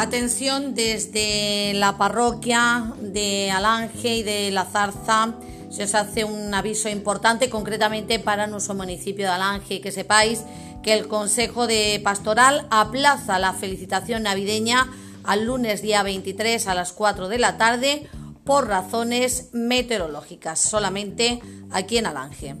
Atención desde la parroquia de Alange y de La Zarza. Se os hace un aviso importante concretamente para nuestro municipio de Alange. Que sepáis que el Consejo de Pastoral aplaza la felicitación navideña al lunes día 23 a las 4 de la tarde por razones meteorológicas, solamente aquí en Alange.